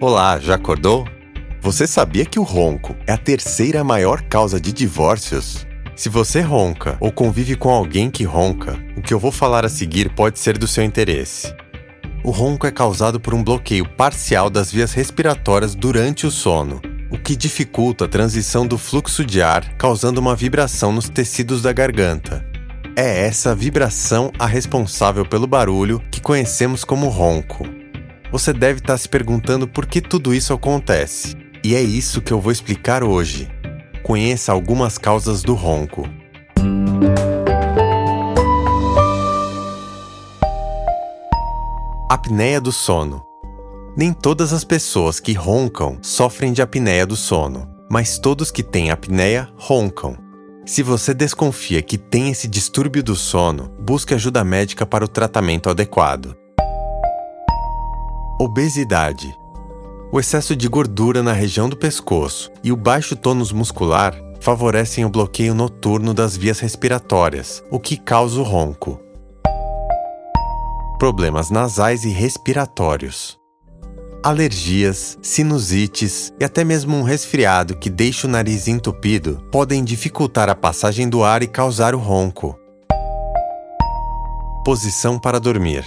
Olá, já acordou? Você sabia que o ronco é a terceira maior causa de divórcios? Se você ronca ou convive com alguém que ronca, o que eu vou falar a seguir pode ser do seu interesse. O ronco é causado por um bloqueio parcial das vias respiratórias durante o sono, o que dificulta a transição do fluxo de ar, causando uma vibração nos tecidos da garganta. É essa vibração a responsável pelo barulho que conhecemos como ronco. Você deve estar se perguntando por que tudo isso acontece. E é isso que eu vou explicar hoje. Conheça algumas causas do ronco. Apneia do sono. Nem todas as pessoas que roncam sofrem de apneia do sono, mas todos que têm apneia roncam. Se você desconfia que tem esse distúrbio do sono, busque ajuda médica para o tratamento adequado. Obesidade. O excesso de gordura na região do pescoço e o baixo tônus muscular favorecem o bloqueio noturno das vias respiratórias, o que causa o ronco. Problemas nasais e respiratórios. Alergias, sinusites e até mesmo um resfriado que deixa o nariz entupido podem dificultar a passagem do ar e causar o ronco. Posição para dormir.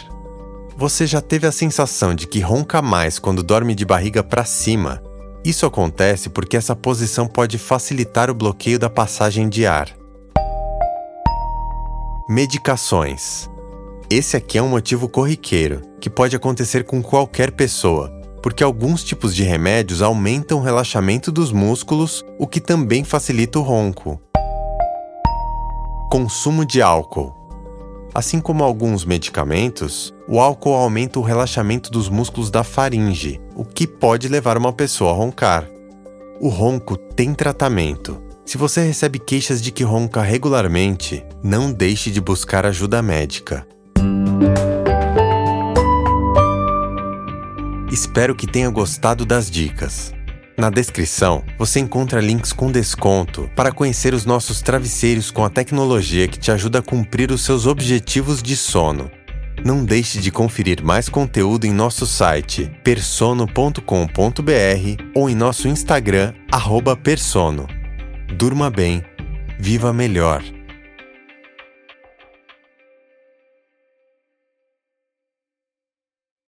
Você já teve a sensação de que ronca mais quando dorme de barriga para cima? Isso acontece porque essa posição pode facilitar o bloqueio da passagem de ar. Medicações. Esse aqui é um motivo corriqueiro, que pode acontecer com qualquer pessoa, porque alguns tipos de remédios aumentam o relaxamento dos músculos, o que também facilita o ronco. Consumo de álcool. Assim como alguns medicamentos, o álcool aumenta o relaxamento dos músculos da faringe, o que pode levar uma pessoa a roncar. O ronco tem tratamento. Se você recebe queixas de que ronca regularmente, não deixe de buscar ajuda médica. Espero que tenha gostado das dicas. Na descrição, você encontra links com desconto para conhecer os nossos travesseiros com a tecnologia que te ajuda a cumprir os seus objetivos de sono. Não deixe de conferir mais conteúdo em nosso site persono.com.br ou em nosso Instagram @persono. Durma bem, viva melhor.